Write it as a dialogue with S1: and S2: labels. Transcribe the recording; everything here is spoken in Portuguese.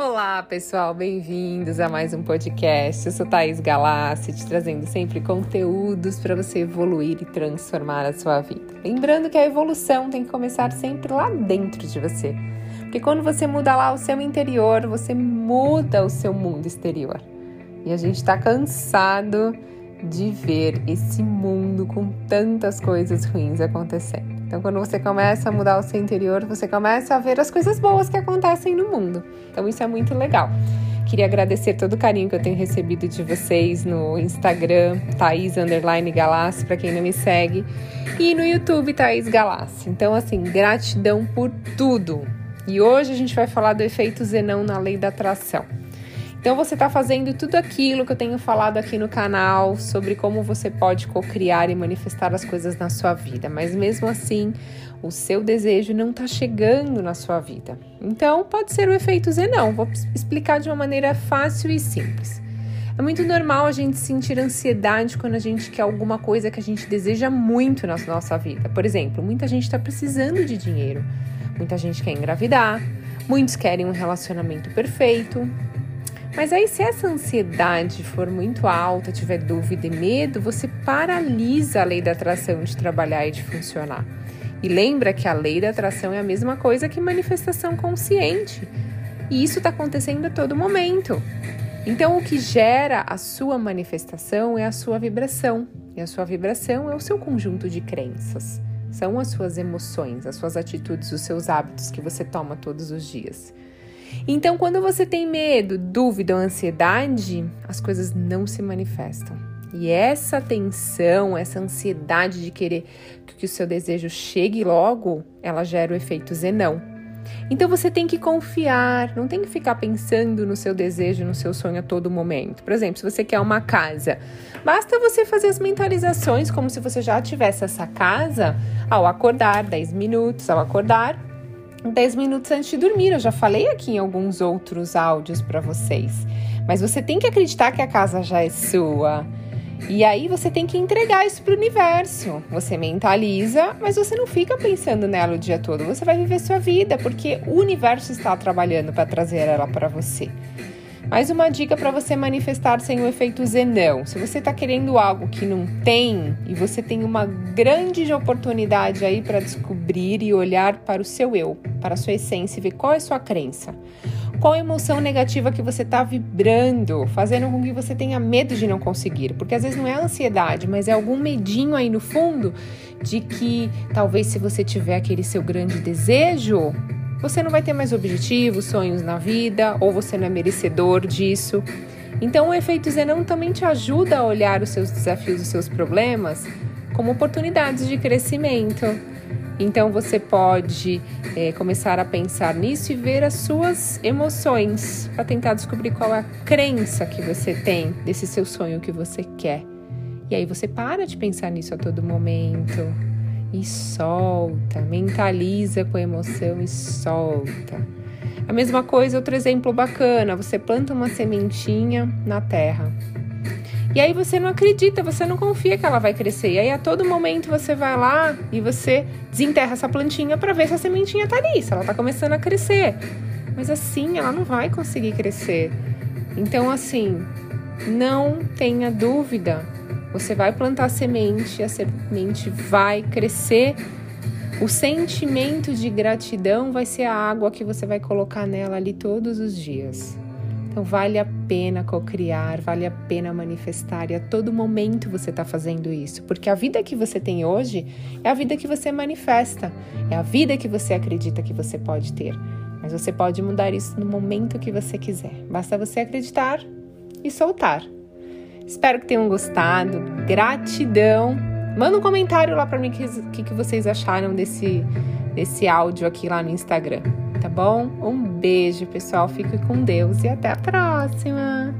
S1: Olá, pessoal, bem-vindos a mais um podcast. Eu sou Thaís Galassi, te trazendo sempre conteúdos para você evoluir e transformar a sua vida. Lembrando que a evolução tem que começar sempre lá dentro de você. Porque quando você muda lá o seu interior, você muda o seu mundo exterior. E a gente está cansado de ver esse mundo com tantas coisas ruins acontecendo. Então, quando você começa a mudar o seu interior, você começa a ver as coisas boas que acontecem no mundo. Então, isso é muito legal. Queria agradecer todo o carinho que eu tenho recebido de vocês no Instagram, Thaís Galassi, para quem não me segue, e no YouTube, Thaís Galassi. Então, assim, gratidão por tudo. E hoje a gente vai falar do efeito Zenão na lei da atração. Então você está fazendo tudo aquilo que eu tenho falado aqui no canal sobre como você pode co-criar e manifestar as coisas na sua vida, mas mesmo assim o seu desejo não está chegando na sua vida. Então pode ser o efeito Zenão. Vou explicar de uma maneira fácil e simples. É muito normal a gente sentir ansiedade quando a gente quer alguma coisa que a gente deseja muito na nossa vida. Por exemplo, muita gente está precisando de dinheiro, muita gente quer engravidar, muitos querem um relacionamento perfeito, mas aí, se essa ansiedade for muito alta, tiver dúvida e medo, você paralisa a lei da atração de trabalhar e de funcionar. E lembra que a lei da atração é a mesma coisa que manifestação consciente. E isso está acontecendo a todo momento. Então, o que gera a sua manifestação é a sua vibração. E a sua vibração é o seu conjunto de crenças. São as suas emoções, as suas atitudes, os seus hábitos que você toma todos os dias. Então, quando você tem medo, dúvida ou ansiedade, as coisas não se manifestam. E essa tensão, essa ansiedade de querer que o seu desejo chegue logo, ela gera o efeito zenão. Então você tem que confiar, não tem que ficar pensando no seu desejo, no seu sonho a todo momento. Por exemplo, se você quer uma casa, basta você fazer as mentalizações como se você já tivesse essa casa ao acordar, 10 minutos ao acordar, 10 minutos antes de dormir. Eu já falei aqui em alguns outros áudios para vocês. Mas você tem que acreditar que a casa já é sua. E aí você tem que entregar isso para o universo. Você mentaliza, mas você não fica pensando nela o dia todo. Você vai viver sua vida, porque o universo está trabalhando para trazer ela para você. Mais uma dica para você manifestar sem o efeito zenão. Se você está querendo algo que não tem e você tem uma grande oportunidade aí para descobrir e olhar para o seu eu, para a sua essência e ver qual é a sua crença. Qual a emoção negativa que você está vibrando, fazendo com que você tenha medo de não conseguir? Porque às vezes não é ansiedade, mas é algum medinho aí no fundo de que talvez se você tiver aquele seu grande desejo, você não vai ter mais objetivos, sonhos na vida, ou você não é merecedor disso. Então, o efeito Zenão também te ajuda a olhar os seus desafios, os seus problemas como oportunidades de crescimento. Então, você pode é, começar a pensar nisso e ver as suas emoções para tentar descobrir qual é a crença que você tem desse seu sonho que você quer. E aí você para de pensar nisso a todo momento e solta, mentaliza com emoção e solta. A mesma coisa, outro exemplo bacana: você planta uma sementinha na terra. E aí você não acredita, você não confia que ela vai crescer. E aí a todo momento você vai lá e você desenterra essa plantinha para ver se a sementinha tá ali, se ela tá começando a crescer. Mas assim, ela não vai conseguir crescer. Então assim, não tenha dúvida você vai plantar semente, a semente vai crescer. O sentimento de gratidão vai ser a água que você vai colocar nela ali todos os dias. Então vale a pena cocriar, vale a pena manifestar e a todo momento você está fazendo isso, porque a vida que você tem hoje é a vida que você manifesta, é a vida que você acredita que você pode ter. Mas você pode mudar isso no momento que você quiser. Basta você acreditar e soltar. Espero que tenham gostado. Gratidão. Manda um comentário lá para mim o que, que vocês acharam desse, desse áudio aqui lá no Instagram, tá bom? Um beijo, pessoal. Fique com Deus e até a próxima.